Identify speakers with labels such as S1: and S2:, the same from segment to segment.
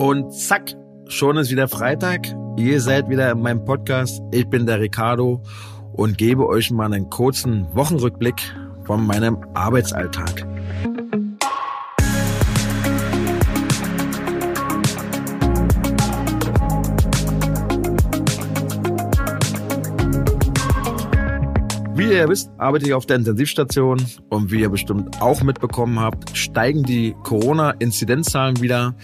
S1: Und zack, schon ist wieder Freitag. Ihr seid wieder in meinem Podcast. Ich bin der Ricardo und gebe euch mal einen kurzen Wochenrückblick von meinem Arbeitsalltag. Wie ihr wisst, arbeite ich auf der Intensivstation und wie ihr bestimmt auch mitbekommen habt, steigen die Corona-Inzidenzzahlen wieder.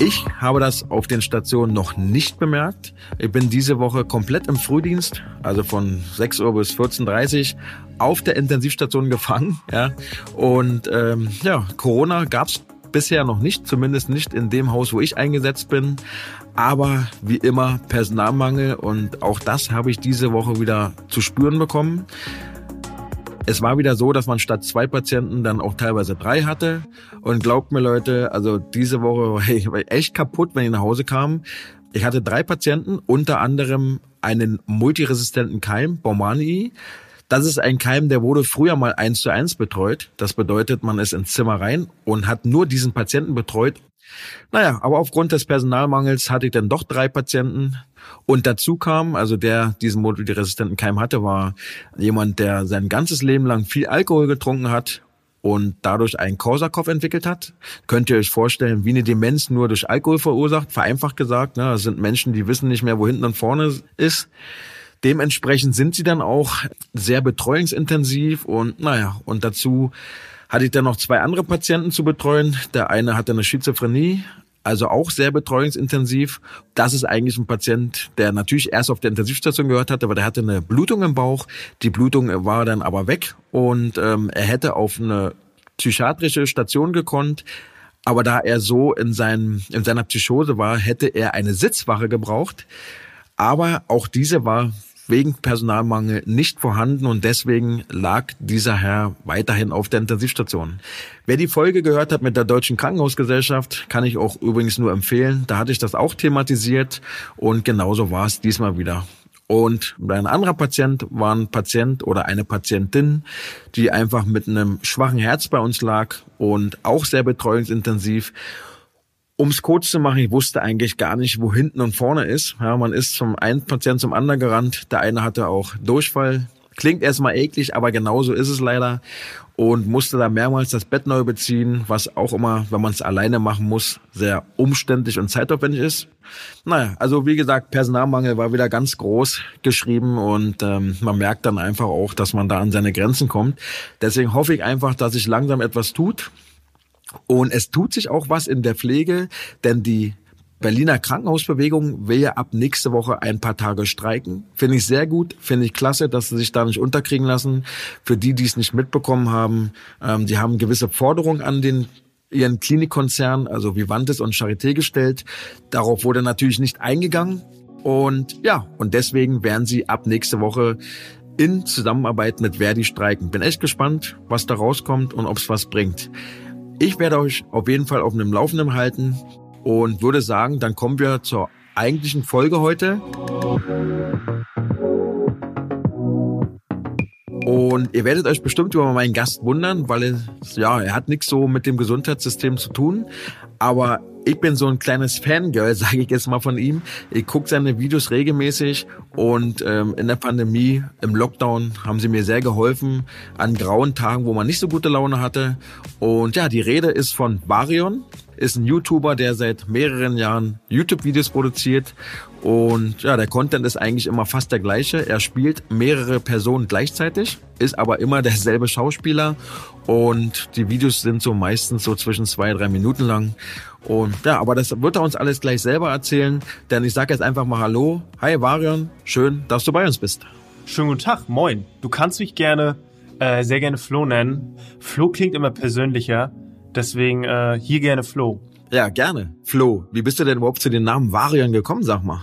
S1: Ich habe das auf den Stationen noch nicht bemerkt. Ich bin diese Woche komplett im Frühdienst, also von 6 Uhr bis 14.30 Uhr auf der Intensivstation gefangen. Ja. Und ähm, ja, Corona gab's bisher noch nicht, zumindest nicht in dem Haus, wo ich eingesetzt bin. Aber wie immer Personalmangel und auch das habe ich diese Woche wieder zu spüren bekommen. Es war wieder so, dass man statt zwei Patienten dann auch teilweise drei hatte. Und glaubt mir Leute, also diese Woche hey, ich war echt kaputt, wenn ich nach Hause kam. Ich hatte drei Patienten, unter anderem einen multiresistenten Keim, Baumani. Das ist ein Keim, der wurde früher mal eins zu eins betreut. Das bedeutet, man ist ins Zimmer rein und hat nur diesen Patienten betreut. Naja, aber aufgrund des Personalmangels hatte ich dann doch drei Patienten. Und dazu kam, also der diesen multiresistenten Keim hatte, war jemand, der sein ganzes Leben lang viel Alkohol getrunken hat und dadurch einen Korsakow entwickelt hat. Könnt ihr euch vorstellen, wie eine Demenz nur durch Alkohol verursacht, vereinfacht gesagt. Ne? Das sind Menschen, die wissen nicht mehr, wo hinten und vorne ist. Dementsprechend sind sie dann auch sehr betreuungsintensiv und naja, und dazu hatte ich dann noch zwei andere Patienten zu betreuen. Der eine hatte eine Schizophrenie, also auch sehr betreuungsintensiv. Das ist eigentlich ein Patient, der natürlich erst auf der Intensivstation gehört hatte, aber der hatte eine Blutung im Bauch. Die Blutung war dann aber weg und ähm, er hätte auf eine psychiatrische Station gekonnt. Aber da er so in, seinem, in seiner Psychose war, hätte er eine Sitzwache gebraucht. Aber auch diese war wegen Personalmangel nicht vorhanden und deswegen lag dieser Herr weiterhin auf der Intensivstation. Wer die Folge gehört hat mit der Deutschen Krankenhausgesellschaft, kann ich auch übrigens nur empfehlen. Da hatte ich das auch thematisiert und genauso war es diesmal wieder. Und ein anderer Patient war ein Patient oder eine Patientin, die einfach mit einem schwachen Herz bei uns lag und auch sehr betreuungsintensiv. Um es kurz zu machen, ich wusste eigentlich gar nicht, wo hinten und vorne ist. Ja, man ist zum einen Patient zum anderen gerannt. Der eine hatte auch Durchfall. Klingt erstmal eklig, aber genauso ist es leider. Und musste da mehrmals das Bett neu beziehen, was auch immer, wenn man es alleine machen muss, sehr umständlich und zeitaufwendig ist. Naja, also wie gesagt, Personalmangel war wieder ganz groß geschrieben und ähm, man merkt dann einfach auch, dass man da an seine Grenzen kommt. Deswegen hoffe ich einfach, dass sich langsam etwas tut und es tut sich auch was in der Pflege, denn die Berliner Krankenhausbewegung will ja ab nächste Woche ein paar Tage streiken. Finde ich sehr gut, finde ich klasse, dass sie sich da nicht unterkriegen lassen. Für die, die es nicht mitbekommen haben, ähm, die haben gewisse Forderungen an den ihren Klinikkonzern, also Vivantes und Charité gestellt. Darauf wurde natürlich nicht eingegangen. Und ja, und deswegen werden sie ab nächste Woche in Zusammenarbeit mit Verdi streiken. Bin echt gespannt, was da rauskommt und ob es was bringt. Ich werde euch auf jeden Fall auf einem Laufenden halten und würde sagen, dann kommen wir zur eigentlichen Folge heute. Und ihr werdet euch bestimmt über meinen Gast wundern, weil er, ja, er hat nichts so mit dem Gesundheitssystem zu tun. Aber ich bin so ein kleines Fangirl, sage ich jetzt mal von ihm. Ich gucke seine Videos regelmäßig und ähm, in der Pandemie, im Lockdown, haben sie mir sehr geholfen an grauen Tagen, wo man nicht so gute Laune hatte. Und ja, die Rede ist von Varion, ist ein YouTuber, der seit mehreren Jahren YouTube-Videos produziert. Und ja, der Content ist eigentlich immer fast der gleiche. Er spielt mehrere Personen gleichzeitig, ist aber immer derselbe Schauspieler. Und die Videos sind so meistens so zwischen zwei, drei Minuten lang. Und ja, aber das wird er uns alles gleich selber erzählen, denn ich sage jetzt einfach mal Hallo. Hi Varion, schön, dass du bei uns bist.
S2: Schönen guten Tag, moin. Du kannst mich gerne, äh, sehr gerne Flo nennen. Flo klingt immer persönlicher, deswegen äh, hier gerne Flo.
S1: Ja, gerne. Flo, wie bist du denn überhaupt zu den Namen Varion gekommen, sag mal?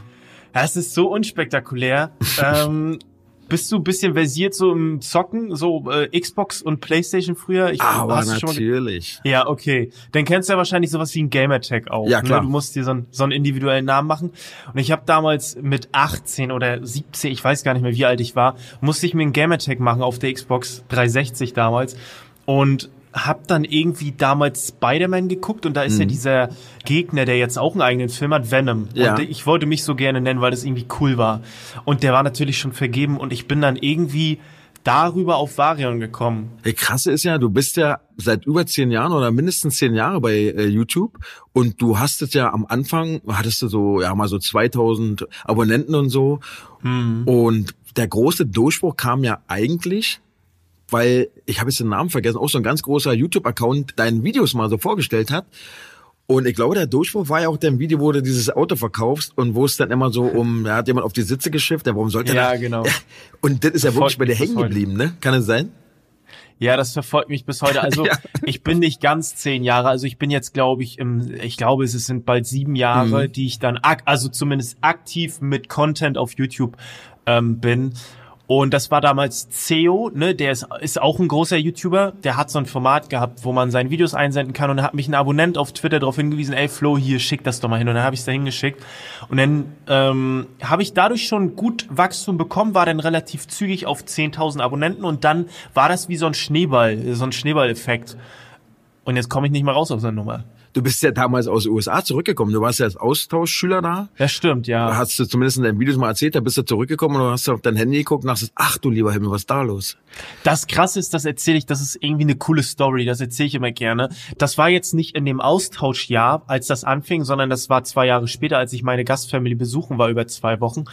S2: Ja, es ist so unspektakulär. ähm, bist du ein bisschen versiert so im Zocken, so äh, Xbox und Playstation früher?
S1: Ich, Aber natürlich.
S2: ja, okay. Dann kennst du ja wahrscheinlich sowas wie ein Gamertag auch.
S1: Ja, klar.
S2: Ne? Du musst dir so, einen, so einen individuellen Namen machen. Und ich habe damals mit 18 oder 17, ich weiß gar nicht mehr, wie alt ich war, musste ich mir einen Gamertag machen auf der Xbox 360 damals. Und hab dann irgendwie damals Spider-Man geguckt und da ist mhm. ja dieser Gegner, der jetzt auch einen eigenen Film hat, Venom.
S1: Ja.
S2: Und ich wollte mich so gerne nennen, weil das irgendwie cool war. Und der war natürlich schon vergeben und ich bin dann irgendwie darüber auf Varion gekommen.
S1: Hey, krasse ist ja, du bist ja seit über zehn Jahren oder mindestens zehn Jahre bei äh, YouTube und du hast es ja am Anfang, hattest du so, ja mal so 2000 Abonnenten und so hm. und der große Durchbruch kam ja eigentlich weil ich habe jetzt den Namen vergessen, auch so ein ganz großer YouTube-Account deine Videos mal so vorgestellt hat. Und ich glaube, der Durchbruch war ja auch dein Video, wo du dieses Auto verkaufst und wo es dann immer so um, da hat jemand auf die Sitze geschifft, ja, warum sollte
S2: ja,
S1: das?
S2: genau.
S1: Ja, und das ist ja wirklich bei dir hängen geblieben, ne? Kann es sein?
S2: Ja, das verfolgt mich bis heute. Also ja. ich bin nicht ganz zehn Jahre. Also ich bin jetzt, glaube ich, im, ich glaube, es sind bald sieben Jahre, mhm. die ich dann, also zumindest aktiv mit Content auf YouTube ähm, bin. Und das war damals CEO, ne, der ist, ist auch ein großer YouTuber, der hat so ein Format gehabt, wo man seine Videos einsenden kann und hat mich ein Abonnent auf Twitter darauf hingewiesen, ey Flo, hier, schick das doch mal hin. Und dann habe ich es da hingeschickt. Und dann ähm, habe ich dadurch schon gut Wachstum bekommen, war dann relativ zügig auf 10.000 Abonnenten und dann war das wie so ein Schneeball, so ein Schneeballeffekt. Und jetzt komme ich nicht mehr raus aus der Nummer.
S1: Du bist ja damals aus den USA zurückgekommen. Du warst ja als Austauschschüler da.
S2: Das stimmt, ja.
S1: Hast du zumindest in deinen Videos mal erzählt, da bist du zurückgekommen und hast du auf dein Handy geguckt und hast ach du lieber Himmel, was ist da los?
S2: Das krasse ist, das erzähle ich, das ist irgendwie eine coole Story, das erzähle ich immer gerne. Das war jetzt nicht in dem Austauschjahr, als das anfing, sondern das war zwei Jahre später, als ich meine Gastfamilie besuchen war, über zwei Wochen.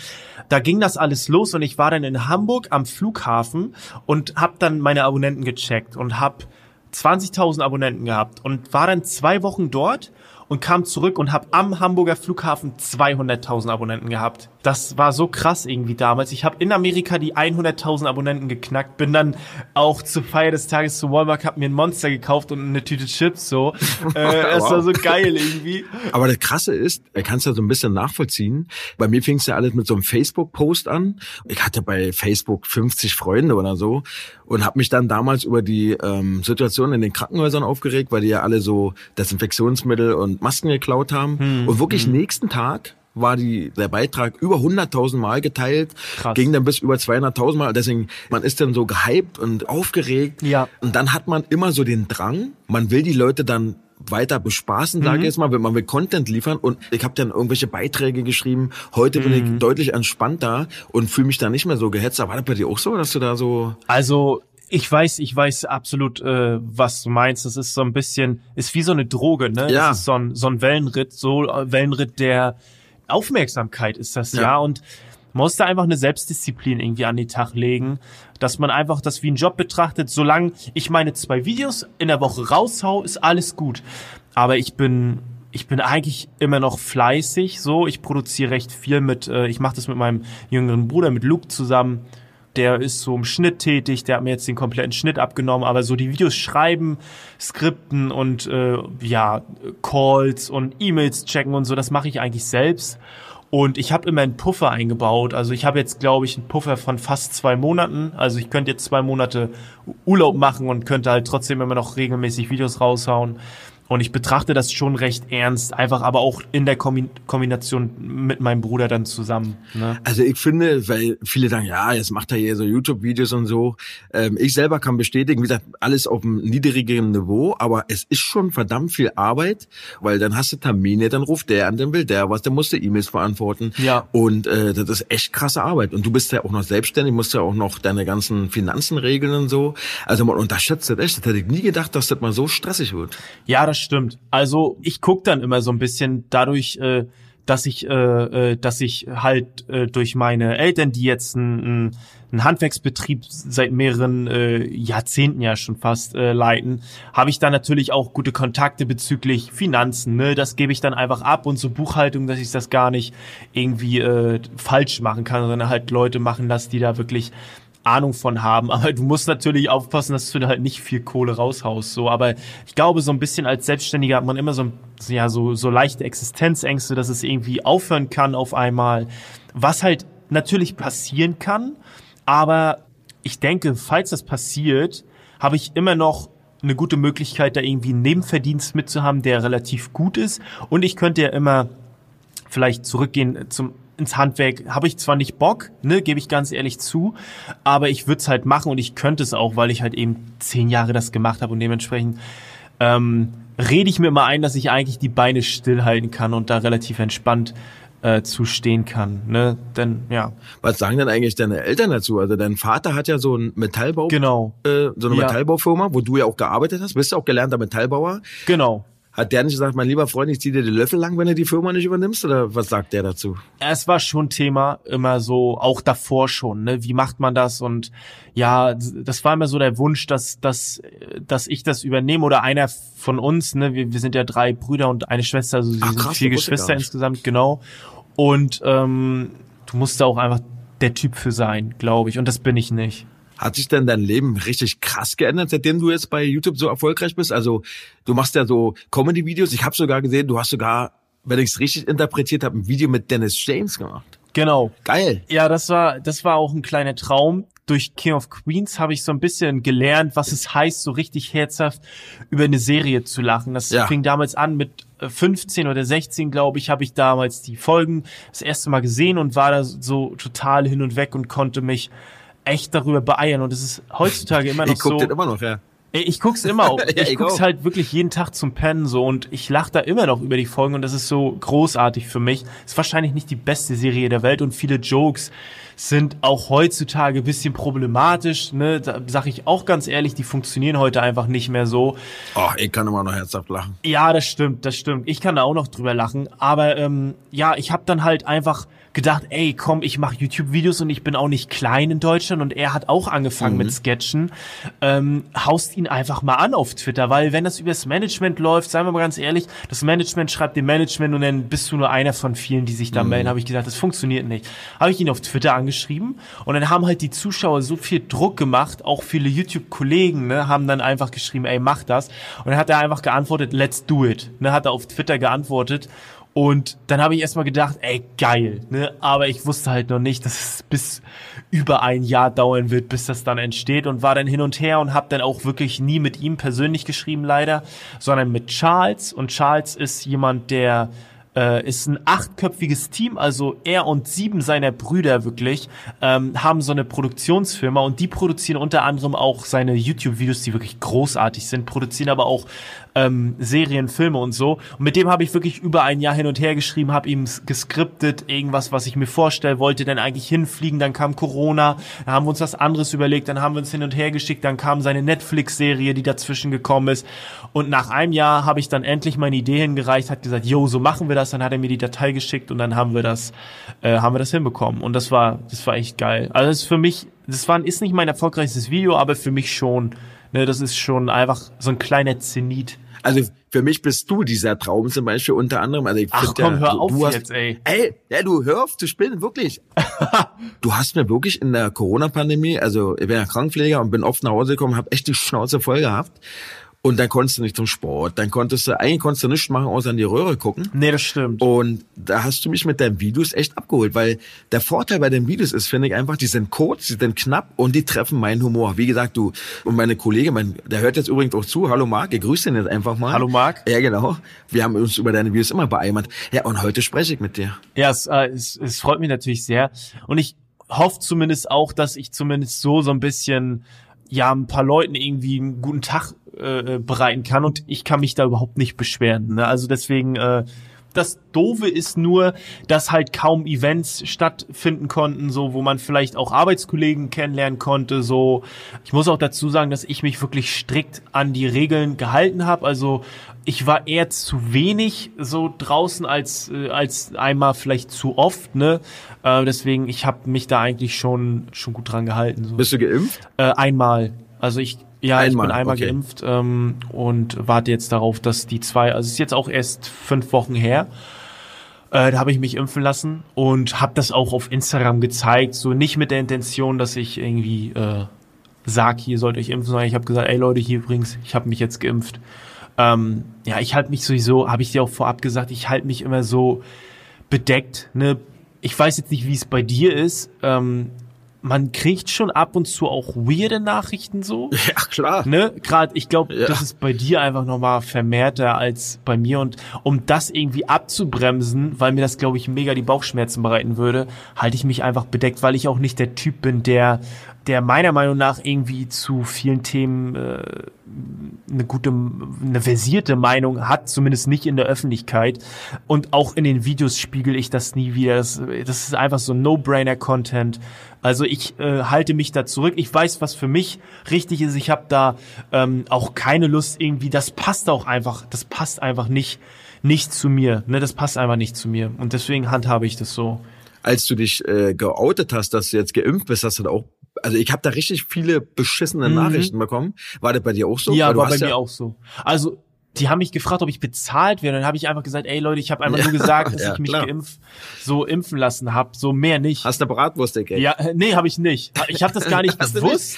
S2: Da ging das alles los und ich war dann in Hamburg am Flughafen und habe dann meine Abonnenten gecheckt und habe 20.000 Abonnenten gehabt und war dann zwei Wochen dort und kam zurück und habe am Hamburger Flughafen 200.000 Abonnenten gehabt. Das war so krass irgendwie damals. Ich habe in Amerika die 100.000 Abonnenten geknackt, bin dann auch zur Feier des Tages zu Walmart, habe mir ein Monster gekauft und eine Tüte Chips so. Äh, das war so geil irgendwie.
S1: Aber das Krasse ist, er kann es ja so ein bisschen nachvollziehen. Bei mir fing es ja alles mit so einem Facebook-Post an. Ich hatte bei Facebook 50 Freunde oder so und habe mich dann damals über die ähm, Situation in den Krankenhäusern aufgeregt, weil die ja alle so Desinfektionsmittel und Masken geklaut haben. Hm, und wirklich hm. nächsten Tag war die, der Beitrag über 100.000 Mal geteilt, Krass. ging dann bis über 200.000 Mal. Deswegen, man ist dann so gehypt und aufgeregt.
S2: Ja.
S1: Und dann hat man immer so den Drang, man will die Leute dann weiter bespaßen, mhm. sage ich jetzt mal, wenn man will Content liefern und ich habe dann irgendwelche Beiträge geschrieben. Heute mhm. bin ich mhm. deutlich entspannter und fühle mich da nicht mehr so gehetzt. war das bei dir auch so, dass du da so?
S2: Also ich weiß, ich weiß absolut, äh, was du meinst. Das ist so ein bisschen, ist wie so eine Droge, ne?
S1: Ja.
S2: Das ist so ein, so ein Wellenritt, so äh, Wellenritt der Aufmerksamkeit ist das, ja. ja. Und man muss da einfach eine Selbstdisziplin irgendwie an den Tag legen, dass man einfach das wie einen Job betrachtet. Solange ich meine zwei Videos in der Woche raushau, ist alles gut. Aber ich bin ich bin eigentlich immer noch fleißig so ich produziere recht viel mit äh, ich mache das mit meinem jüngeren Bruder mit Luke zusammen der ist so im Schnitt tätig, der hat mir jetzt den kompletten Schnitt abgenommen, aber so die Videos schreiben, Skripten und äh, ja, Calls und E-Mails checken und so, das mache ich eigentlich selbst. Und ich habe immer einen Puffer eingebaut. Also ich habe jetzt, glaube ich, einen Puffer von fast zwei Monaten. Also ich könnte jetzt zwei Monate Urlaub machen und könnte halt trotzdem immer noch regelmäßig Videos raushauen. Und ich betrachte das schon recht ernst, einfach aber auch in der Kombination mit meinem Bruder dann zusammen. Ne?
S1: Also ich finde, weil viele sagen, ja, jetzt macht er hier so YouTube-Videos und so. Ähm, ich selber kann bestätigen, wie gesagt, alles auf einem niedrigeren Niveau, aber es ist schon verdammt viel Arbeit, weil dann hast du Termine, dann ruft der an, dann will der was, der musste E-Mails verantworten.
S2: Ja.
S1: Und äh, das ist echt krasse Arbeit. Und du bist ja auch noch selbstständig, musst ja auch noch deine ganzen Finanzen regeln und so. Also man unterschätzt das echt. Das hätte ich nie gedacht, dass das mal so stressig wird.
S2: Ja, das stimmt. Also ich guck dann immer so ein bisschen dadurch, äh, dass ich, äh, äh, dass ich halt äh, durch meine Eltern, die jetzt einen ein Handwerksbetrieb seit mehreren äh, Jahrzehnten ja schon fast äh, leiten, habe ich da natürlich auch gute Kontakte bezüglich Finanzen. Ne? Das gebe ich dann einfach ab und so Buchhaltung, dass ich das gar nicht irgendwie äh, falsch machen kann, sondern halt Leute machen lasse, die da wirklich Ahnung von haben. Aber du musst natürlich aufpassen, dass du halt nicht viel Kohle raushaust. So, aber ich glaube, so ein bisschen als Selbstständiger hat man immer so, ja, so, so leichte Existenzängste, dass es irgendwie aufhören kann auf einmal. Was halt natürlich passieren kann. Aber ich denke, falls das passiert, habe ich immer noch eine gute Möglichkeit, da irgendwie einen Nebenverdienst mitzuhaben, der relativ gut ist. Und ich könnte ja immer vielleicht zurückgehen zum ins Handwerk habe ich zwar nicht Bock, ne, gebe ich ganz ehrlich zu, aber ich würde es halt machen und ich könnte es auch, weil ich halt eben zehn Jahre das gemacht habe und dementsprechend ähm, rede ich mir immer ein, dass ich eigentlich die Beine stillhalten kann und da relativ entspannt äh, zu stehen kann. Ne? Denn ja.
S1: Was sagen denn eigentlich deine Eltern dazu? Also dein Vater hat ja so ein Metallbau,
S2: genau.
S1: äh, so eine
S2: Ja.
S1: Metallbaufirma, wo du ja auch gearbeitet hast. Bist du auch gelernter Metallbauer?
S2: Genau.
S1: Hat der nicht gesagt, mein lieber Freund, ich zieh dir die Löffel lang, wenn du die Firma nicht übernimmst? Oder was sagt der dazu?
S2: Es war schon Thema, immer so, auch davor schon, ne? Wie macht man das? Und ja, das war immer so der Wunsch, dass, dass, dass ich das übernehme oder einer von uns, ne? Wir, wir sind ja drei Brüder und eine Schwester, also wir
S1: Ach,
S2: sind
S1: krass,
S2: vier Geschwister insgesamt, genau. Und ähm, du musst da auch einfach der Typ für sein, glaube ich. Und das bin ich nicht.
S1: Hat sich denn dein Leben richtig krass geändert, seitdem du jetzt bei YouTube so erfolgreich bist? Also du machst ja so Comedy-Videos. Ich habe sogar gesehen, du hast sogar, wenn ich es richtig interpretiert habe, ein Video mit Dennis James gemacht.
S2: Genau.
S1: Geil.
S2: Ja, das war, das war auch ein kleiner Traum. Durch King of Queens habe ich so ein bisschen gelernt, was es heißt, so richtig herzhaft über eine Serie zu lachen. Das
S1: Ja.
S2: fing damals an mit äh, 15 oder 16, glaube ich, habe ich damals die Folgen das erste Mal gesehen und war da so total hin und weg und konnte mich echt darüber beeiern. Und es ist heutzutage immer noch
S1: Ich guck
S2: so.
S1: immer noch, ja.
S2: Ich guck's immer auch.
S1: Ja,
S2: ich
S1: ich
S2: guck's
S1: auch.
S2: halt wirklich jeden Tag zum Pennen so und ich lach da immer noch über die Folgen und das ist so großartig für mich. Ist wahrscheinlich nicht die beste Serie der Welt und viele Jokes sind auch heutzutage ein bisschen problematisch, ne? Da sag ich auch ganz ehrlich, die funktionieren heute einfach nicht mehr so.
S1: Oh, ich kann immer noch herzhaft lachen.
S2: Ja, das stimmt, das stimmt. Ich kann da auch noch drüber lachen. Aber ähm, ja, ich habe dann halt einfach gedacht, ey, komm, ich mache YouTube-Videos und ich bin auch nicht klein in Deutschland und er hat auch angefangen mit Sketchen. Ähm, haust ihn einfach mal an auf Twitter, weil wenn das übers Management läuft, seien wir mal ganz ehrlich, das Management schreibt dem Management und dann bist du nur einer von vielen, die sich da melden. Habe ich gesagt, das funktioniert nicht. Habe ich ihn auf Twitter angeschrieben und dann haben halt die Zuschauer so viel Druck gemacht, auch viele YouTube-Kollegen ne, haben dann einfach geschrieben, ey, mach das. Und dann hat er einfach geantwortet, let's do it. Ne, hat er auf Twitter geantwortet. Und dann habe ich erstmal gedacht, ey, geil, ne? Aber ich wusste halt noch nicht, dass es bis über ein Jahr dauern wird, bis das dann entsteht und war dann hin und her und habe dann auch wirklich nie mit ihm persönlich geschrieben, leider, sondern mit Charles. Und Charles ist jemand, der äh, ist ein achtköpfiges Team, also er und sieben seiner Brüder wirklich ähm, haben so eine Produktionsfirma und die produzieren unter anderem auch seine YouTube-Videos, die wirklich großartig sind, produzieren aber auch ähm, Serien, Filme und so. Und mit dem habe ich wirklich über ein Jahr hin und her geschrieben, habe ihm geskriptet, irgendwas, was ich mir vorstellen wollte, dann eigentlich hinfliegen, dann kam Corona, dann haben wir uns was anderes überlegt, dann haben wir uns hin und her geschickt, dann kam seine Netflix-Serie, die dazwischen gekommen ist. Und nach einem Jahr habe ich dann endlich meine Idee hingereicht, hat gesagt, yo, so machen wir das. Dann hat er mir die Datei geschickt und dann haben wir das, äh, haben wir das hinbekommen. Und das war, das war echt geil. Also das ist für mich, das war, ist nicht mein erfolgreichstes Video, aber für mich schon. Ne, das ist schon einfach so ein kleiner Zenit.
S1: Also für mich bist du dieser Traum zum Beispiel unter anderem. Also ich
S2: Ach komm,
S1: ja,
S2: hör
S1: du,
S2: auf
S1: du hast,
S2: jetzt, ey.
S1: Ey, ja, du hör auf zu spinnen, wirklich. du hast mir wirklich in der Corona-Pandemie, also ich bin ja Krankenpfleger und bin oft nach Hause gekommen, habe echt die Schnauze voll gehabt. Und dann konntest du nicht zum Sport, dann konntest du, eigentlich konntest du nichts machen, außer in die Röhre gucken.
S2: Nee, das stimmt.
S1: Und da hast du mich mit deinen Videos echt abgeholt, weil der Vorteil bei den Videos ist, finde ich einfach, die sind kurz, die sind knapp und die treffen meinen Humor. Wie gesagt, du und meine Kollege, mein, der hört jetzt übrigens auch zu. Hallo Marc, ich grüße den jetzt einfach mal.
S2: Hallo Marc.
S1: Ja, genau. Wir haben uns über deine Videos immer beeimert. Ja, und heute spreche ich mit dir.
S2: Ja, es, äh, es, es freut mich natürlich sehr. Und ich hoffe zumindest auch, dass ich zumindest so so ein bisschen ja ein paar Leuten irgendwie einen guten Tag äh, bereiten kann und ich kann mich da überhaupt nicht beschweren. Ne? Also deswegen äh, das Doofe ist nur, dass halt kaum Events stattfinden konnten, so wo man vielleicht auch Arbeitskollegen kennenlernen konnte. So, ich muss auch dazu sagen, dass ich mich wirklich strikt an die Regeln gehalten habe. Also ich war eher zu wenig so draußen als äh, als einmal vielleicht zu oft. Ne, äh, deswegen ich habe mich da eigentlich schon schon gut dran gehalten. So.
S1: Bist du geimpft?
S2: Äh, einmal. Also ich, ja,
S1: Einmal,
S2: ich bin einmal
S1: okay.
S2: geimpft ähm, und warte jetzt darauf, dass die zwei, also es ist jetzt auch erst fünf Wochen her. Äh, da habe ich mich impfen lassen und habe das auch auf Instagram gezeigt, so nicht mit der Intention, dass ich irgendwie äh, sag, hier sollt euch impfen, sondern ich habe gesagt, ey Leute, hier übrigens, ich habe mich jetzt geimpft. Ähm, ja, ich halte mich sowieso, habe ich dir auch vorab gesagt, ich halte mich immer so bedeckt. Ne? Ich weiß jetzt nicht, wie es bei dir ist. Ähm, man kriegt schon ab und zu auch weirde Nachrichten so.
S1: Ja, klar.
S2: Ne? Gerade, ich glaube,
S1: Ja.
S2: das ist bei dir einfach nochmal vermehrter als bei mir. Und um das irgendwie abzubremsen, weil mir das, glaube ich, mega die Bauchschmerzen bereiten würde, halte ich mich einfach bedeckt, weil ich auch nicht der Typ bin, der, der meiner Meinung nach irgendwie zu vielen Themen äh, eine gute, eine versierte Meinung hat, zumindest nicht in der Öffentlichkeit. Und auch in den Videos spiegel ich das nie wieder. Das, das ist einfach so No-Brainer-Content. Also ich äh, halte mich da zurück. Ich weiß, was für mich richtig ist. Ich habe da ähm, auch keine Lust irgendwie. Das passt auch einfach. Das passt einfach nicht nicht zu mir. Ne, das passt einfach nicht zu mir. Und deswegen handhabe ich das so.
S1: Als du dich äh, geoutet hast, dass du jetzt geimpft bist, hast du da auch also ich habe da richtig viele beschissene
S2: Mhm.
S1: Nachrichten bekommen. War das bei dir auch so?
S2: Ja, war bei
S1: hast
S2: mir auch so. Also die haben mich gefragt, ob ich bezahlt werde. Dann habe ich einfach gesagt, ey Leute, ich habe einfach nur gesagt, dass
S1: Ja,
S2: ich mich
S1: klar.
S2: geimpft, so impfen lassen habe. So mehr nicht.
S1: Hast du Bratwurst gekriegt?
S2: Ja, äh, nee, habe ich nicht. Ich habe das gar nicht gewusst,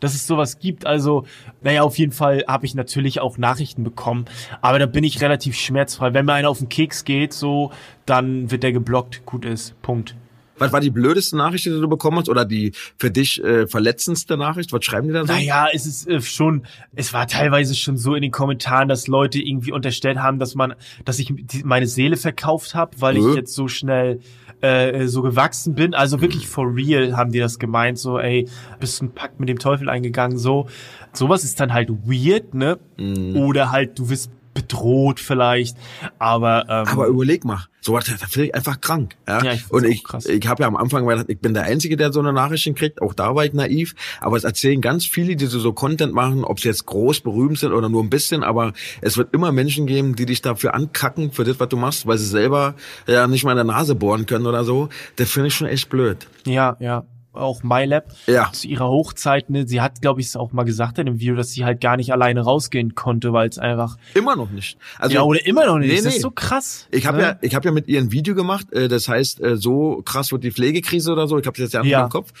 S2: dass es sowas gibt. Also, naja, auf jeden Fall habe ich natürlich auch Nachrichten bekommen. Aber da bin ich relativ schmerzfrei. Wenn mir einer auf den Keks geht, so, dann wird der geblockt. Gut ist. Punkt.
S1: Was war die blödeste Nachricht, die du bekommen hast? Oder die für dich äh, verletzendste Nachricht? Was schreiben die da so?
S2: Naja, es ist äh, schon, es war teilweise schon so in den Kommentaren, dass Leute irgendwie unterstellt haben, dass man, dass ich die, meine Seele verkauft habe, weil
S1: Äh?
S2: ich jetzt so schnell äh, so gewachsen bin. Also wirklich for real haben die das gemeint, so, ey, bist du einen Pakt mit dem Teufel eingegangen, so. Sowas ist dann halt weird, ne?
S1: Mhm.
S2: Oder halt, du wirst bedroht vielleicht, aber, ähm,
S1: Aber überleg mal, so was, da finde ich einfach krank. Ja,
S2: Ja, ich
S1: und
S2: auch
S1: ich,
S2: krass.
S1: ich habe ja am Anfang gedacht, ich bin der Einzige, der so eine Nachrichten kriegt. Auch da war ich naiv. Aber es erzählen ganz viele, die so, so Content machen, ob sie jetzt groß berühmt sind oder nur ein bisschen. Aber es wird immer Menschen geben, die dich dafür ankacken für das, was du machst, weil sie selber ja nicht mal in der Nase bohren können oder so. Das finde ich schon echt blöd.
S2: Ja, ja. Auch MyLab
S1: Ja.
S2: zu ihrer Hochzeit, ne, sie hat, glaube ich, es auch mal gesagt in dem Video, dass sie halt gar nicht alleine rausgehen konnte, weil es einfach.
S1: Immer noch nicht. Also
S2: ja, oder immer noch nicht.
S1: nee,
S2: das
S1: nee.
S2: ist so krass.
S1: Ich habe
S2: ne?
S1: ja, ich habe ja mit ihr ein Video gemacht. Äh, das heißt, äh, so krass wird die Pflegekrise oder so. Ich habe jetzt ja
S2: Ja.
S1: im Kopf.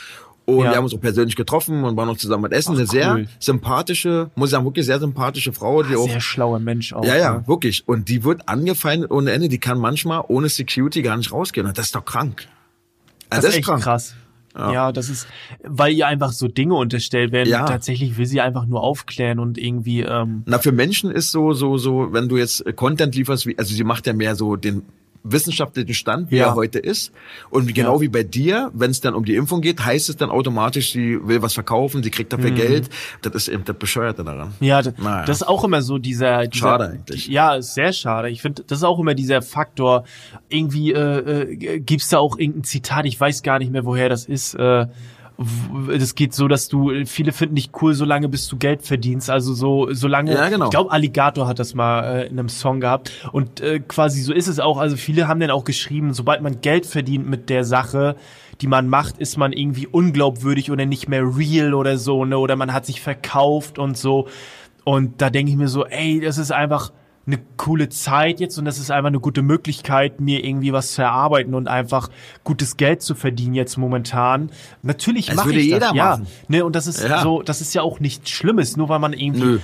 S1: Und
S2: Ja.
S1: wir haben uns auch persönlich getroffen und waren noch zusammen mit Essen.
S2: Ach,
S1: Eine sehr
S2: cool.
S1: sympathische, muss ich sagen, wirklich sehr sympathische Frau, die auch.
S2: Sehr schlauer Mensch auch.
S1: Ja, ja,
S2: ne?
S1: wirklich. Und die wird angefeindet ohne Ende. Die kann manchmal ohne Security gar nicht rausgehen. Und Das ist doch krank.
S2: Das,
S1: Also
S2: ist echt krass. Ja. das ist, weil ihr einfach so Dinge unterstellt werden.
S1: Ja.
S2: Tatsächlich will sie einfach nur aufklären und irgendwie, ähm,
S1: Na, für Menschen ist so, so, so, wenn du jetzt Content lieferst, wie, also sie macht ja mehr so den wissenschaftlichen Stand, wie
S2: Ja.
S1: er heute ist. Und genau
S2: Ja.
S1: wie bei dir, wenn es dann um die Impfung geht, heißt es dann automatisch, sie will was verkaufen, sie kriegt
S2: Mhm.
S1: dafür Geld. Das ist eben das Bescheuerte daran.
S2: Ja,
S1: Naja.
S2: das ist auch immer so dieser, dieser
S1: Schade eigentlich.
S2: Ja, ist sehr schade. Ich finde, das ist auch immer dieser Faktor. Irgendwie äh, äh, gibt's da auch irgendein Zitat, ich weiß gar nicht mehr, woher das ist. Äh, das geht so, dass du viele finden dich cool, solange bis du Geld verdienst. Also so, solange.
S1: Ja, genau.
S2: Ich glaube, Alligator hat das mal äh, in einem Song gehabt. Und äh, quasi so ist es auch. Also viele haben dann auch geschrieben, sobald man Geld verdient mit der Sache, die man macht, ist man irgendwie unglaubwürdig oder nicht mehr real oder so, ne? Oder man hat sich verkauft und so. Und da denke ich mir so, ey, das ist einfach eine coole Zeit jetzt und das ist einfach eine gute Möglichkeit, mir irgendwie was zu erarbeiten und einfach gutes Geld zu verdienen jetzt momentan. Natürlich mache ich
S1: jeder
S2: das, ja.
S1: machen.
S2: Ne, und das ist
S1: Ja.
S2: so, das ist ja auch nichts Schlimmes, nur weil man irgendwie
S1: Nö.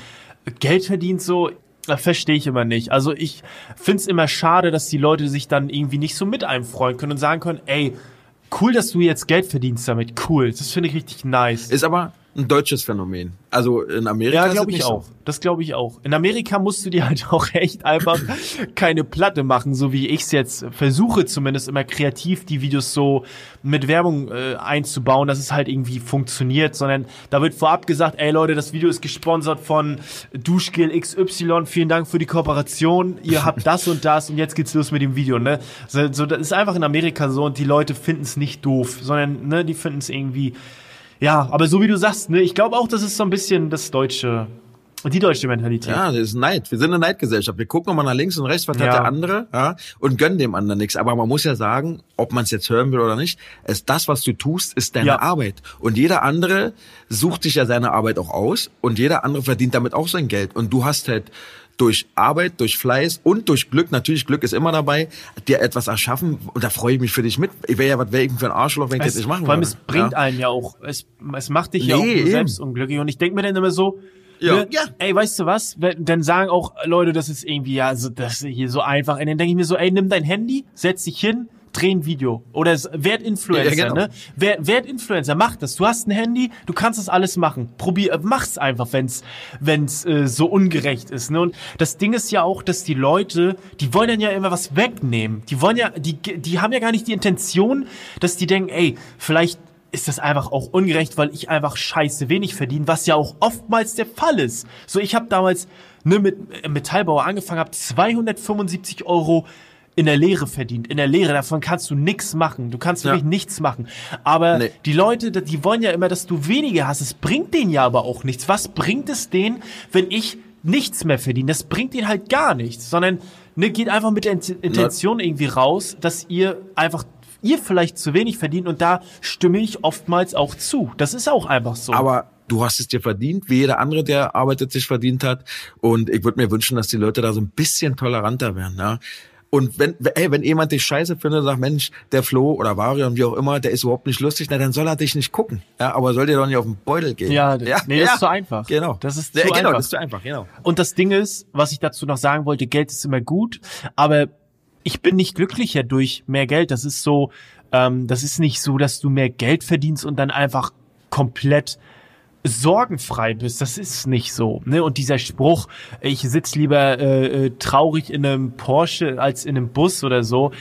S2: Geld verdient, so verstehe ich immer nicht. Also ich find's immer schade, dass die Leute sich dann irgendwie nicht so mit einem freuen können und sagen können, ey, cool, dass du jetzt Geld verdienst damit, cool, das finde ich richtig nice.
S1: Ist aber ein deutsches Phänomen. Also in Amerika
S2: Ja, glaube
S1: es
S2: ich auch.
S1: So.
S2: Das glaube ich auch. In Amerika musst du dir halt auch echt einfach keine Platte machen, so wie ich's jetzt versuche, zumindest immer kreativ die Videos so mit Werbung äh, einzubauen, dass es halt irgendwie funktioniert, sondern da wird vorab gesagt, ey Leute, das Video ist gesponsert von Duschgel XY, vielen Dank für die Kooperation, ihr habt das und das und jetzt geht's los mit dem Video, ne? So, so das ist einfach in Amerika so und die Leute finden's nicht doof, sondern ne, die finden's irgendwie ja, aber so wie du sagst, ne, ich glaube auch, das ist so ein bisschen das deutsche, die deutsche Mentalität.
S1: Ja, das ist Neid. Wir sind eine Neidgesellschaft. Wir gucken immer nach links und rechts, was
S2: Ja.
S1: hat der andere, ja, und gönnen dem anderen nichts. Aber man muss ja sagen, ob man es jetzt hören will oder nicht, es das, was du tust, ist deine
S2: Ja.
S1: Arbeit. Und jeder andere sucht sich ja seine Arbeit auch aus und jeder andere verdient damit auch sein Geld. Und du hast halt durch Arbeit, durch Fleiß und durch Glück, natürlich Glück ist immer dabei, dir etwas erschaffen und da freue ich mich für dich mit. Ich wäre ja, was denn für ein Arschloch, wenn ich das
S2: Es,
S1: nicht machen
S2: vor allem,
S1: würde.
S2: es bringt
S1: ja.
S2: einen ja auch, es, es macht dich ja auch
S1: Nee,
S2: nur
S1: eben.
S2: selbst unglücklich. Und ich denke mir dann immer so,
S1: Ja.
S2: ne,
S1: Ja.
S2: ey, weißt du was? Wenn- Dann sagen auch Leute, das ist irgendwie, ja, so, das ist hier so einfach. Und dann denke ich mir so, ey, nimm dein Handy, setz dich hin, dreh ein Video oder werd Influencer,
S1: Ja, genau.
S2: ne? Werd, werd Influencer, mach das. Du hast ein Handy, du kannst das alles machen. Probier, äh, mach's einfach, wenn's, wenn's äh, so ungerecht ist, ne? Und das Ding ist ja auch, dass die Leute, die wollen dann ja immer was wegnehmen. Die wollen ja, die, die haben ja gar nicht die Intention, dass die denken, ey, vielleicht ist das einfach auch ungerecht, weil ich einfach scheiße wenig verdiene, was ja auch oftmals der Fall ist. So, ich habe damals ne, mit äh, Metallbauer angefangen, habe 275 Euro in der Lehre verdient. In der Lehre, davon kannst du nichts machen. Du kannst
S1: Ja.
S2: wirklich nichts machen. Aber
S1: Nee.
S2: die Leute, die wollen ja immer, dass du weniger hast. Es bringt denen ja aber auch nichts. Was bringt es denen, wenn ich nichts mehr verdiene? Das bringt denen halt gar nichts, sondern ne, geht einfach mit der Int- Intention irgendwie raus, dass ihr einfach ihr vielleicht zu wenig verdient und da stimme ich oftmals auch zu. Das ist auch einfach so.
S1: Aber du hast es dir verdient, wie jeder andere, der arbeitet, sich verdient hat. Und ich würde mir wünschen, dass die Leute da so ein bisschen toleranter werden. Ja? Und wenn, ey, wenn jemand dich scheiße findet und sagt, Mensch, der Flo oder Varian, wie auch immer, der ist überhaupt nicht lustig, na, dann soll er dich nicht gucken. Ja, aber soll dir doch nicht auf den Beutel gehen.
S2: Ja, nee, das ist zu einfach.
S1: Genau.
S2: Das ist
S1: ja,
S2: zu
S1: genau,
S2: einfach.
S1: das ist zu einfach, genau.
S2: Und das Ding ist, was ich dazu noch sagen wollte, Geld ist immer gut, aber ich bin nicht glücklicher durch mehr Geld. Das ist so, ähm, das ist nicht so, dass du mehr Geld verdienst und dann einfach komplett sorgenfrei bist. Das ist nicht so. Ne? Und dieser Spruch, ich sitz lieber äh, äh, traurig in einem Porsche als in einem Bus oder so,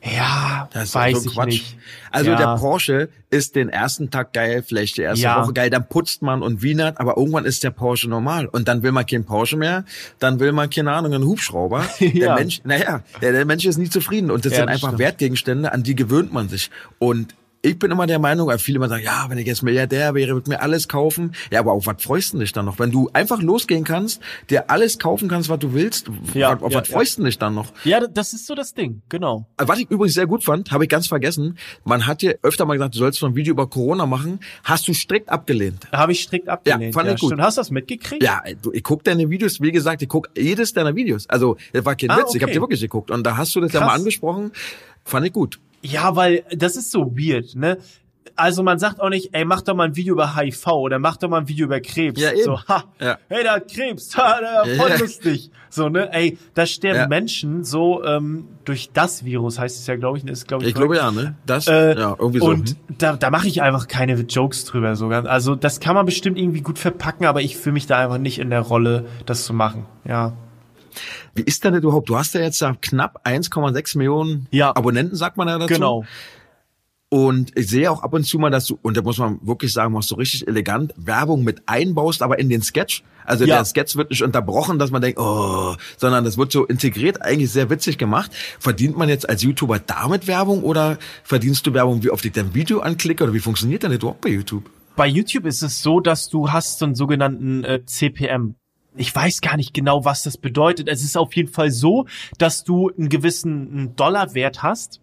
S2: ja,
S1: Das ist
S2: weiß
S1: so
S2: ich
S1: Quatsch.
S2: nicht.
S1: Also
S2: ja.
S1: der Porsche ist den ersten Tag geil, vielleicht die erste
S2: Ja.
S1: Woche geil, dann putzt man und wienert, aber irgendwann ist der Porsche normal. Und dann will man kein Porsche mehr, dann will man, keine Ahnung, einen Hubschrauber. Der
S2: Ja.
S1: Mensch, naja, der, der Mensch ist nie zufrieden. Und das sind einfach
S2: stimmt.
S1: Wertgegenstände, an die gewöhnt man sich. Und ich bin immer der Meinung, weil viele immer sagen, ja, wenn ich jetzt Milliardär wäre, würde mir alles kaufen. Ja, aber auf was freust du dich dann noch? Wenn du einfach losgehen kannst, dir alles kaufen kannst, was du willst,
S2: Ja,
S1: auf, auf
S2: ja,
S1: was freust du dich dann noch?
S2: ja, das ist so das Ding, genau.
S1: Was ich übrigens sehr gut fand, habe ich ganz vergessen. Man hat dir öfter mal gesagt, du sollst so ein Video über Corona machen. Hast du strikt abgelehnt.
S2: Habe ich strikt abgelehnt.
S1: fand ich gut.
S2: stimmt. Hast du das mitgekriegt?
S1: Ja, du, ich guck deine Videos, wie gesagt, ich guck jedes deiner Videos. Also, das war kein
S2: Ah,
S1: Witz, ich habe
S2: okay.
S1: dir wirklich geguckt. Und da hast du das ja
S2: Krass.
S1: mal angesprochen. Fand ich gut.
S2: Ja, weil das ist so weird, ne? Also man sagt auch nicht, ey, mach doch mal ein Video über HIV oder mach doch mal ein Video über Krebs.
S1: Ja, eben.
S2: So, ha,
S1: Ja.
S2: hey, der hat Krebs, ha, der voll
S1: Ja.
S2: lustig. So, ne? Ey, da sterben
S1: Ja.
S2: Menschen so ähm, durch das Virus, heißt es ja, glaube ich, ne? ist, glaube ich,
S1: Ich glaube ja, ne? Das,
S2: Äh,
S1: ja, irgendwie so.
S2: Und
S1: hm.
S2: da, da mache ich einfach keine Jokes drüber sogar. Also das kann man bestimmt irgendwie gut verpacken, aber ich fühle mich da einfach nicht in der Rolle, das zu machen. Ja.
S1: Wie ist denn das überhaupt? Du hast ja jetzt knapp 1,6 Millionen
S2: Ja.
S1: Abonnenten, sagt man ja dazu.
S2: Genau.
S1: Und ich sehe auch ab und zu mal, dass du, und da muss man wirklich sagen, machst du richtig elegant Werbung mit einbaust, aber in den Sketch. Also
S2: Ja.
S1: der Sketch wird nicht unterbrochen, dass man denkt, oh, sondern das wird so integriert, eigentlich sehr witzig gemacht. Verdient man jetzt als YouTuber damit Werbung oder verdienst du Werbung, wie oft ich dein Video anklicke oder wie funktioniert denn das überhaupt bei YouTube?
S2: Bei YouTube ist es so, dass du hast so einen sogenannten äh, CPM. Ich weiß gar nicht genau, was das bedeutet. Es ist auf jeden Fall so, dass du einen gewissen Dollarwert hast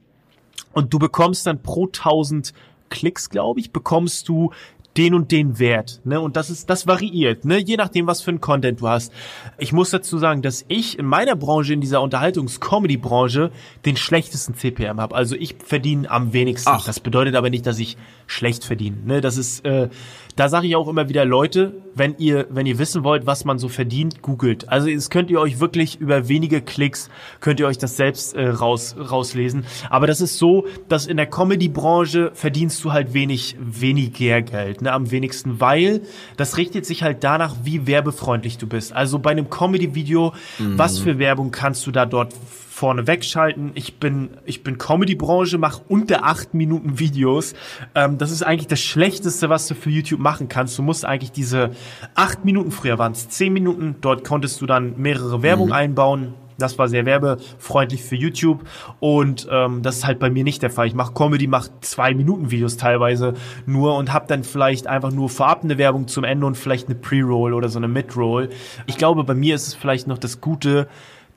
S2: und du bekommst dann pro 1000 Klicks, glaube ich, bekommst du den und den Wert, ne? Und das ist, das variiert, ne? Je nachdem, was für ein Content du hast. Ich muss dazu sagen, dass ich in meiner Branche, in dieser Unterhaltungs-Comedy-Branche, den schlechtesten CPM habe. Also ich verdiene am wenigsten.
S1: Ach.
S2: Das bedeutet aber nicht, dass ich schlecht verdiene. Ne? Das ist, äh, da sage ich auch immer wieder, Leute, wenn ihr, wenn ihr wissen wollt, was man so verdient, googelt. Also es könnt ihr euch wirklich über wenige Klicks könnt ihr euch das selbst äh, raus rauslesen. Aber das ist so, dass in der Comedy-Branche verdienst du halt wenig weniger Geld, ne? Am wenigsten, weil das richtet sich halt danach, wie werbefreundlich du bist. Also bei einem Comedy-Video, was für Werbung kannst du da dort vorne wegschalten. Ich bin, ich bin Comedy-Branche, mache unter acht Minuten Videos. Ähm, das ist eigentlich das Schlechteste, was du für YouTube machen kannst. Du musst eigentlich diese acht Minuten, früher waren es zehn Minuten, dort konntest du dann mehrere Werbung einbauen. Das war sehr werbefreundlich für YouTube und ähm, das ist halt bei mir nicht der Fall. Ich mache Comedy, mache zwei Minuten Videos teilweise nur und habe dann vielleicht einfach nur vorab eine Werbung zum Ende und vielleicht eine Pre-Roll oder so eine Mid-Roll. Ich glaube, bei mir ist es vielleicht noch das Gute,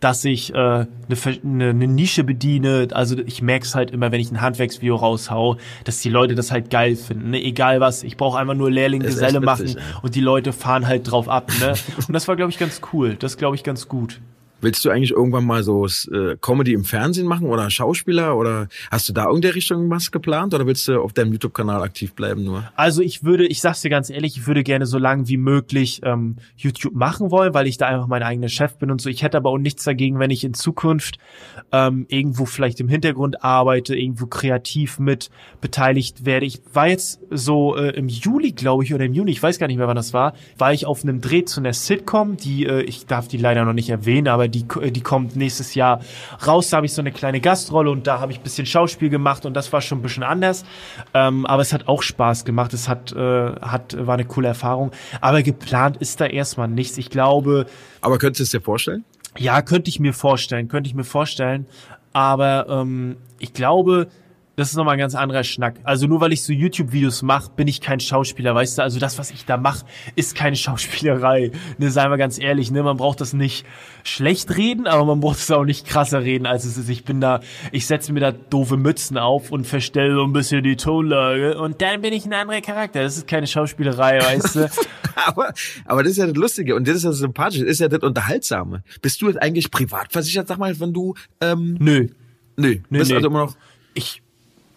S2: dass ich äh, eine, eine, eine Nische bediene. Also ich merke es halt immer, wenn ich ein Handwerksvideo raushau, dass die Leute das halt geil finden. Ne? Egal was, ich brauche einfach nur Lehrling, Geselle machen und die Leute fahren halt drauf ab. Ne? Und das war, glaube ich, ganz cool. Das glaube ich ganz gut.
S1: Willst du eigentlich irgendwann mal so äh, Comedy im Fernsehen machen oder Schauspieler oder hast du da irgendeine Richtung was geplant oder willst du auf deinem YouTube-Kanal aktiv bleiben nur?
S2: Also ich würde, ich sag's dir ganz ehrlich, ich würde gerne so lange wie möglich ähm, YouTube machen wollen, weil ich da einfach mein eigener Chef bin und so. Ich hätte aber auch nichts dagegen, wenn ich in Zukunft ähm, irgendwo vielleicht im Hintergrund arbeite, irgendwo kreativ mit beteiligt werde. Ich war jetzt so äh, im Juli, glaube ich, oder im Juni, ich weiß gar nicht mehr, wann das war, war ich auf einem Dreh zu einer Sitcom, die, äh, ich darf die leider noch nicht erwähnen, aber die, die kommt nächstes Jahr raus. Da habe ich so eine kleine Gastrolle und da habe ich bisschen Schauspiel gemacht und das war schon ein bisschen anders. Ähm, aber es hat auch Spaß gemacht. Es hat, äh, hat, war eine coole Erfahrung. Aber geplant ist da erstmal nichts. Ich glaube.
S1: Aber könntest du es dir vorstellen?
S2: Ja, könnte ich mir vorstellen, könnte ich mir vorstellen. Aber ähm, ich glaube, das ist nochmal ein ganz anderer Schnack. Also nur weil ich so YouTube-Videos mache, bin ich kein Schauspieler, weißt du? Also das, was ich da mache, ist keine Schauspielerei. Ne, seien wir ganz ehrlich, ne? Man braucht das nicht schlecht reden, aber man braucht es auch nicht krasser reden, als es ist. Ich bin da, ich setze mir da doofe Mützen auf und verstelle so ein bisschen die Tonlage und dann bin ich ein anderer Charakter. Das ist keine Schauspielerei, weißt du?
S1: aber, aber das ist ja das Lustige und das ist ja das Sympathische, das ist ja das Unterhaltsame. Bist du jetzt eigentlich privat versichert, sag mal, wenn du... Ähm,
S2: Nö.
S1: Nö,
S2: nö
S1: bist
S2: nö.
S1: also immer noch...
S2: Ich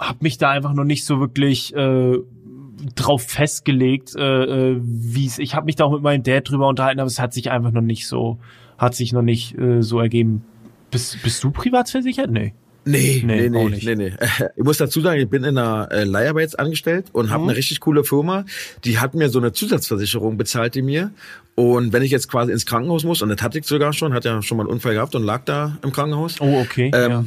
S2: habe mich da einfach noch nicht so wirklich äh, drauf festgelegt, äh, äh wie es. Ich habe mich da auch mit meinem Dad drüber unterhalten, aber es hat sich einfach noch nicht so, hat sich noch nicht äh, so ergeben. Bist, bist du privat versichert? Nee.
S1: Nee, nee, nee, nee, nee, nee. Ich muss dazu sagen, ich bin in einer äh, Leiharbeit jetzt angestellt und habe mhm. eine richtig coole Firma. Die hat mir so eine Zusatzversicherung bezahlt, die mir. Und wenn ich jetzt quasi ins Krankenhaus muss, und das hatte ich sogar schon, hat ja schon mal einen Unfall gehabt und lag da im Krankenhaus.
S2: Oh, okay.
S1: Ähm, ja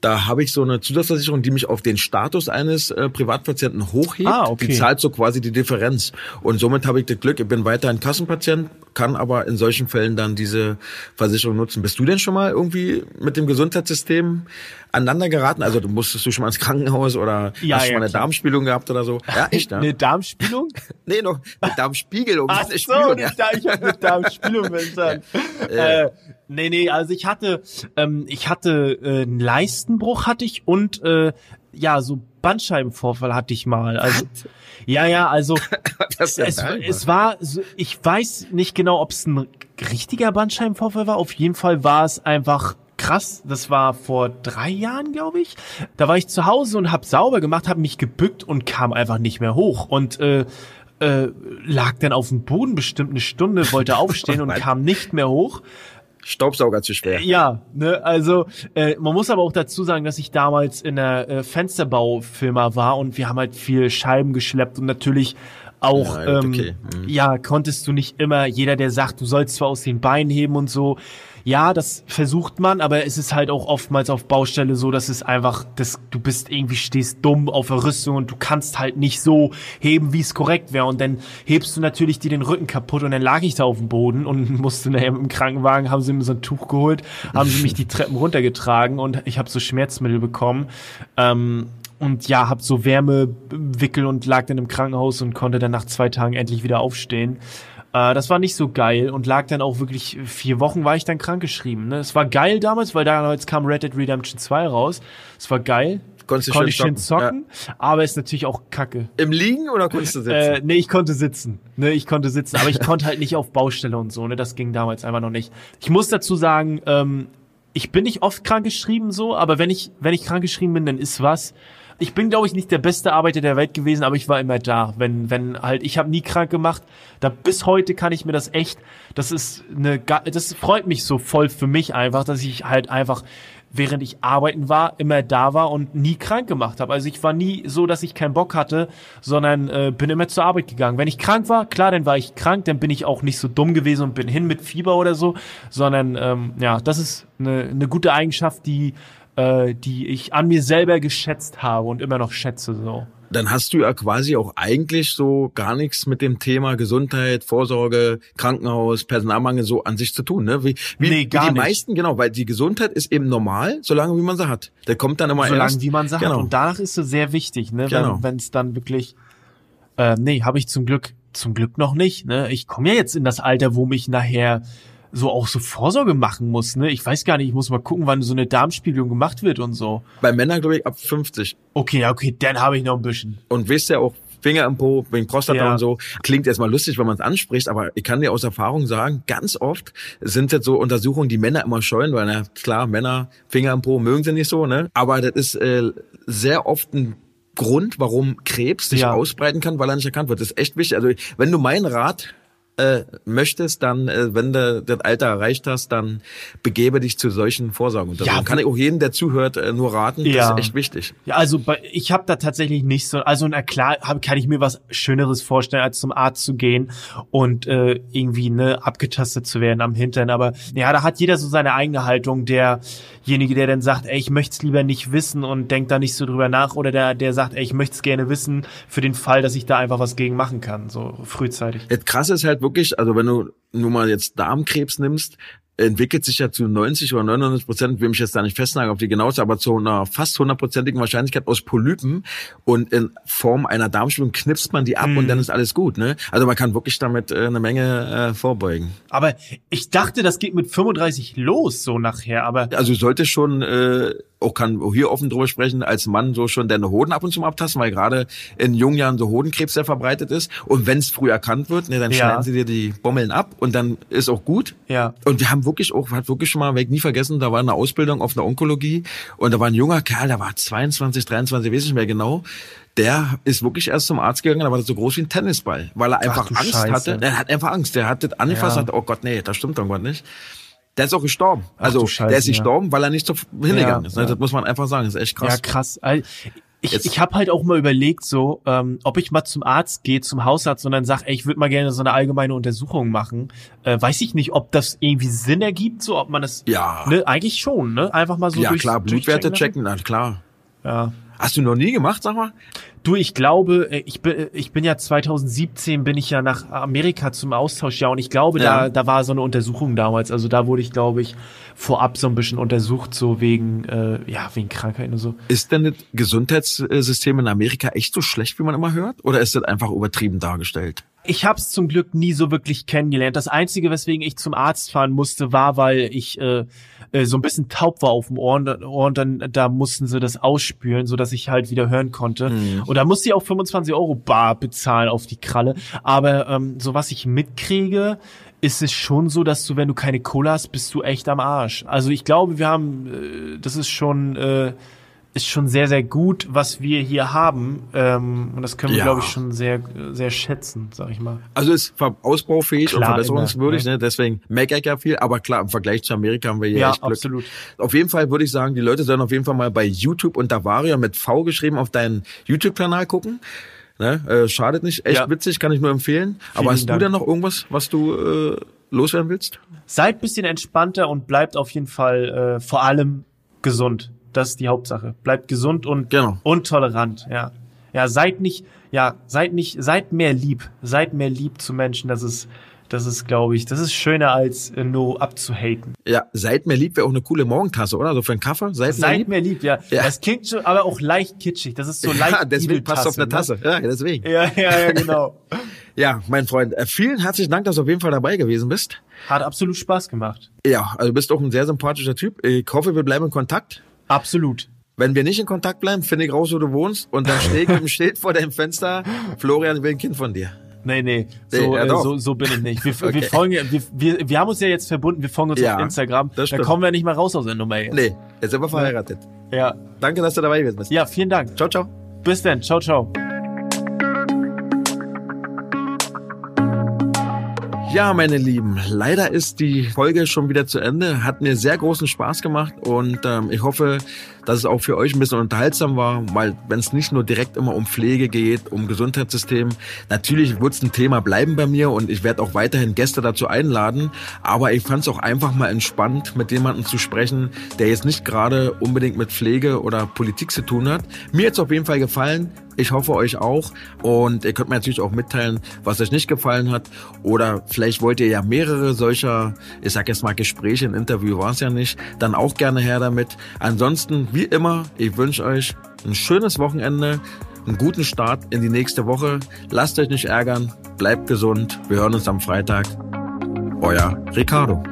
S1: da habe ich so eine Zusatzversicherung, die mich auf den Status eines äh, Privatpatienten hochhebt. Ah, okay. Die zahlt so quasi die Differenz. Und somit habe ich das Glück, ich bin weiterhin Kassenpatient, kann aber in solchen Fällen dann diese Versicherung nutzen. Bist du denn schon mal irgendwie mit dem Gesundheitssystem aneinander geraten? Also du musstest du schon mal ins Krankenhaus oder
S2: ja,
S1: hast du
S2: ja,
S1: mal eine klar. Darmspielung gehabt oder so?
S2: Ja, echt, ne? Eine Darmspielung?
S1: nee, noch eine Darmspiegelung.
S2: Ach so, Spielung, ja. ich habe eine Darmspielung verstanden. ja. äh, nee, nee, also ich hatte, ähm, ich hatte äh, einen Leistenbruch hatte ich und äh, ja, so Bandscheibenvorfall hatte ich mal. Also ja, ja, also es, es war, ich weiß nicht genau, ob es ein richtiger Bandscheibenvorfall war. Auf jeden Fall war es einfach krass. Das war vor drei Jahren, glaube ich. Da war ich zu Hause und habe sauber gemacht, habe mich gebückt und kam einfach nicht mehr hoch und äh, äh, lag dann auf dem Boden bestimmt eine Stunde, wollte aufstehen und kam nicht mehr hoch.
S1: Staubsauger zu schwer.
S2: Ja, ne, also äh, man muss aber auch dazu sagen, dass ich damals in der äh, Fensterbaufirma war und wir haben halt viel Scheiben geschleppt und natürlich auch, ja, ähm, okay. mhm. ja, konntest du nicht immer, jeder, der sagt, du sollst zwar aus den Beinen heben und so, ja, das versucht man, aber es ist halt auch oftmals auf Baustelle so, dass es einfach, dass du bist irgendwie stehst dumm auf der Rüstung und du kannst halt nicht so heben, wie es korrekt wäre. Und dann hebst du natürlich dir den Rücken kaputt und dann lag ich da auf dem Boden und musste nachher im Krankenwagen, haben sie mir so ein Tuch geholt, haben sie mich die Treppen runtergetragen und ich habe so Schmerzmittel bekommen. Ähm, und ja, hab so Wärmewickel und lag dann im Krankenhaus und konnte dann nach zwei Tagen endlich wieder aufstehen. Äh, das war nicht so geil und lag dann auch wirklich vier Wochen war ich dann krankgeschrieben. Ne? Es war geil damals, weil damals kam Red Dead Redemption 2 raus. Es war geil.
S1: Konntest du
S2: konnte
S1: schön
S2: ich schön zocken, ja. aber ist natürlich auch kacke.
S1: Im Liegen oder konntest du sitzen?
S2: Äh, nee, ich konnte sitzen. Ne, ich konnte sitzen, aber ich konnte halt nicht auf Baustelle und so. Ne, das ging damals einfach noch nicht. Ich muss dazu sagen, ähm, ich bin nicht oft krankgeschrieben so, aber wenn ich wenn ich krankgeschrieben bin, dann ist was ich bin, glaube ich, nicht der beste Arbeiter der Welt gewesen, aber ich war immer da. Wenn, wenn halt, ich habe nie krank gemacht. Da bis heute kann ich mir das echt, das ist eine, das freut mich so voll für mich einfach, dass ich halt einfach während ich arbeiten war, immer da war und nie krank gemacht habe. Also ich war nie so, dass ich keinen Bock hatte, sondern äh, bin immer zur Arbeit gegangen. Wenn ich krank war, klar, dann war ich krank, dann bin ich auch nicht so dumm gewesen und bin hin mit Fieber oder so, sondern ähm, ja, das ist eine, eine gute Eigenschaft, die äh, die ich an mir selber geschätzt habe und immer noch schätze so.
S1: Dann hast du ja quasi auch eigentlich so gar nichts mit dem Thema Gesundheit, Vorsorge, Krankenhaus, Personalmangel so an sich zu tun, ne? Wie, wie,
S2: nee, gar
S1: wie die
S2: nicht.
S1: meisten, genau, weil die Gesundheit ist eben normal, solange wie man sie hat. Der kommt dann immer
S2: solange
S1: erst.
S2: wie man sie
S1: genau.
S2: hat. Und danach ist es sehr wichtig, ne?
S1: Genau.
S2: Wenn es dann wirklich, äh, nee, habe ich zum Glück, zum Glück noch nicht, ne? Ich komme ja jetzt in das Alter, wo mich nachher so auch so Vorsorge machen muss, ne? Ich weiß gar nicht, ich muss mal gucken, wann so eine Darmspiegelung gemacht wird und so.
S1: Bei Männern, glaube ich, ab 50.
S2: Okay, okay, dann habe ich noch ein bisschen.
S1: Und weißt ja auch, Finger im Po, wegen Prostata ja. und so. Klingt erstmal lustig, wenn man es anspricht, aber ich kann dir aus Erfahrung sagen, ganz oft sind das so Untersuchungen, die Männer immer scheuen, weil na klar, Männer Finger im Po mögen sie nicht so, ne? Aber das ist äh, sehr oft ein Grund, warum Krebs sich ja. ausbreiten kann, weil er nicht erkannt wird. Das ist echt wichtig. Also wenn du meinen Rat äh, möchtest, dann, äh, wenn du das Alter erreicht hast, dann begebe dich zu solchen Vorsorgeuntersuchungen. Ja, kann ich auch jeden, der zuhört, äh, nur raten. Das ja. ist echt wichtig.
S2: Ja, also bei, ich habe da tatsächlich nicht so, also na klar, hab, kann ich mir was Schöneres vorstellen, als zum Arzt zu gehen und äh, irgendwie ne abgetastet zu werden am Hintern. Aber ja, da hat jeder so seine eigene Haltung. Derjenige, der dann sagt, ey, ich möchte es lieber nicht wissen und denkt da nicht so drüber nach, oder der, der sagt, ey, ich möchte es gerne wissen, für den Fall, dass ich da einfach was gegen machen kann, so frühzeitig.
S1: Das krasse ist halt wirklich, also wenn du nur mal jetzt Darmkrebs nimmst, entwickelt sich ja zu 90 oder 99 Prozent, will mich jetzt da nicht festnageln auf die genaueste, aber zu einer fast hundertprozentigen Wahrscheinlichkeit aus Polypen und in Form einer Darmspiegelung knipst man die ab mm. und dann ist alles gut. Ne? Also man kann wirklich damit äh, eine Menge äh, vorbeugen.
S2: Aber ich dachte, das geht mit 35 los so nachher, aber...
S1: Also sollte schon... Äh, auch kann hier offen drüber sprechen, als Mann so schon deine Hoden ab und zu mal abtasten, weil gerade in jungen Jahren so Hodenkrebs sehr verbreitet ist. Und wenn es früh erkannt wird, ne, dann ja. schneiden sie dir die Bommeln ab und dann ist auch gut.
S2: Ja.
S1: Und wir haben wirklich auch, hat wirklich schon mal, weg nie vergessen, da war eine Ausbildung auf einer Onkologie und da war ein junger Kerl, der war 22, 23, weiß ich nicht mehr genau der ist wirklich erst zum Arzt gegangen, da war das so groß wie ein Tennisball, weil er einfach Ach, Angst Scheiße. hatte. Er hat einfach Angst. Der hat das angefasst ja. und hat, oh Gott, nee, das stimmt irgendwann nicht. Der ist auch gestorben. Also Scheiße, der ist gestorben, ja. weil er nicht so hingegangen ja, ist. Ne? Das muss man einfach sagen. Das ist echt krass.
S2: Ja, krass. Ich, ich habe halt auch mal überlegt, so, ähm, ob ich mal zum Arzt gehe, zum Hausarzt und dann sag, ey, ich würde mal gerne so eine allgemeine Untersuchung machen. Äh, weiß ich nicht, ob das irgendwie Sinn ergibt, so, ob man das.
S1: Ja.
S2: Ne, eigentlich schon, ne? Einfach mal so.
S1: Ja, durch, klar, Blutwerte checken, na klar.
S2: Ja.
S1: Hast du noch nie gemacht, sag mal?
S2: Du, ich glaube, äh, ich bin, äh, ich bin ja 2017 bin ich ja nach Amerika zum Austausch ja und ich glaube, ja. da, da war so eine Untersuchung damals. Also da wurde ich, glaube ich, vorab so ein bisschen untersucht, so wegen, äh, ja, wegen Krankheiten und so.
S1: Ist denn das Gesundheitssystem in Amerika echt so schlecht, wie man immer hört? Oder ist das einfach übertrieben dargestellt?
S2: Ich habe es zum Glück nie so wirklich kennengelernt. Das Einzige, weswegen ich zum Arzt fahren musste, war, weil ich äh, äh, so ein bisschen taub war auf dem Ohr und, und dann da mussten sie das ausspülen, so dass ich halt wieder hören konnte. Mhm. Und da musste ich auch 25 Euro bar bezahlen auf die Kralle. Aber ähm, so was ich mitkriege, ist es schon so, dass du, wenn du keine Cola hast, bist du echt am Arsch. Also ich glaube, wir haben, äh, das ist schon äh, ist schon sehr, sehr gut, was wir hier haben. Ähm, und das können wir, ja. glaube ich, schon sehr, sehr schätzen, sag ich mal.
S1: Also ist ausbaufähig klar, und verbesserungswürdig, immer, ne? deswegen meckere ich ja viel. Aber klar, im Vergleich zu Amerika haben wir hier ja, echt Glück. absolut. Auf jeden Fall würde ich sagen, die Leute sollen auf jeden Fall mal bei YouTube unter Varia mit V geschrieben auf deinen YouTube-Kanal gucken. Ne? Äh, schadet nicht, echt ja. witzig, kann ich nur empfehlen. Vielen Aber hast Dank. du denn noch irgendwas, was du äh, loswerden willst?
S2: Seid bisschen entspannter und bleibt auf jeden Fall äh, vor allem gesund. Das ist die Hauptsache. Bleibt gesund und, genau. und tolerant, ja. Ja, seid nicht, ja, seid nicht, seid mehr lieb. Seid mehr lieb zu Menschen. Das ist, das ist, glaube ich, das ist schöner als äh, nur abzuhaten.
S1: Ja, seid mehr lieb wäre auch eine coole Morgentasse, oder? So für einen Kaffee. Seid,
S2: seid mehr lieb. mehr lieb, ja. ja. Das klingt schon, aber auch leicht kitschig. Das ist so leicht.
S1: Ja, deswegen passt auf eine ne? Tasse. Ja, deswegen.
S2: Ja, ja, ja, genau.
S1: ja, mein Freund, äh, vielen herzlichen Dank, dass du auf jeden Fall dabei gewesen bist.
S2: Hat absolut Spaß gemacht.
S1: Ja, also bist auch ein sehr sympathischer Typ. Ich hoffe, wir bleiben in Kontakt.
S2: Absolut.
S1: Wenn wir nicht in Kontakt bleiben, finde ich raus, wo du wohnst und dann stehe ich mit dem Schild vor deinem Fenster, Florian will ein Kind von dir.
S2: Nee, nee, so, nee, ja, äh, so, so bin ich nicht. Wir, okay. wir, folgen, wir, wir, wir haben uns ja jetzt verbunden, wir folgen uns ja, auf Instagram. Da kommen wir nicht mehr raus aus der Nummer jetzt.
S1: Nee, jetzt sind wir verheiratet.
S2: Ja.
S1: Danke, dass du dabei bist.
S2: Ja, vielen Dank.
S1: Ciao, ciao.
S2: Bis dann. Ciao, ciao.
S1: Ja, meine Lieben, leider ist die Folge schon wieder zu Ende. Hat mir sehr großen Spaß gemacht und ähm, ich hoffe, dass es auch für euch ein bisschen unterhaltsam war, weil wenn es nicht nur direkt immer um Pflege geht, um Gesundheitssystem, natürlich wird es ein Thema bleiben bei mir und ich werde auch weiterhin Gäste dazu einladen. Aber ich fand es auch einfach mal entspannt, mit jemandem zu sprechen, der jetzt nicht gerade unbedingt mit Pflege oder Politik zu tun hat. Mir es auf jeden Fall gefallen. Ich hoffe euch auch. Und ihr könnt mir natürlich auch mitteilen, was euch nicht gefallen hat. Oder vielleicht wollt ihr ja mehrere solcher, ich sag jetzt mal Gespräche, ein Interview war es ja nicht, dann auch gerne her damit. Ansonsten, wie immer, ich wünsche euch ein schönes Wochenende, einen guten Start in die nächste Woche. Lasst euch nicht ärgern, bleibt gesund. Wir hören uns am Freitag. Euer Ricardo.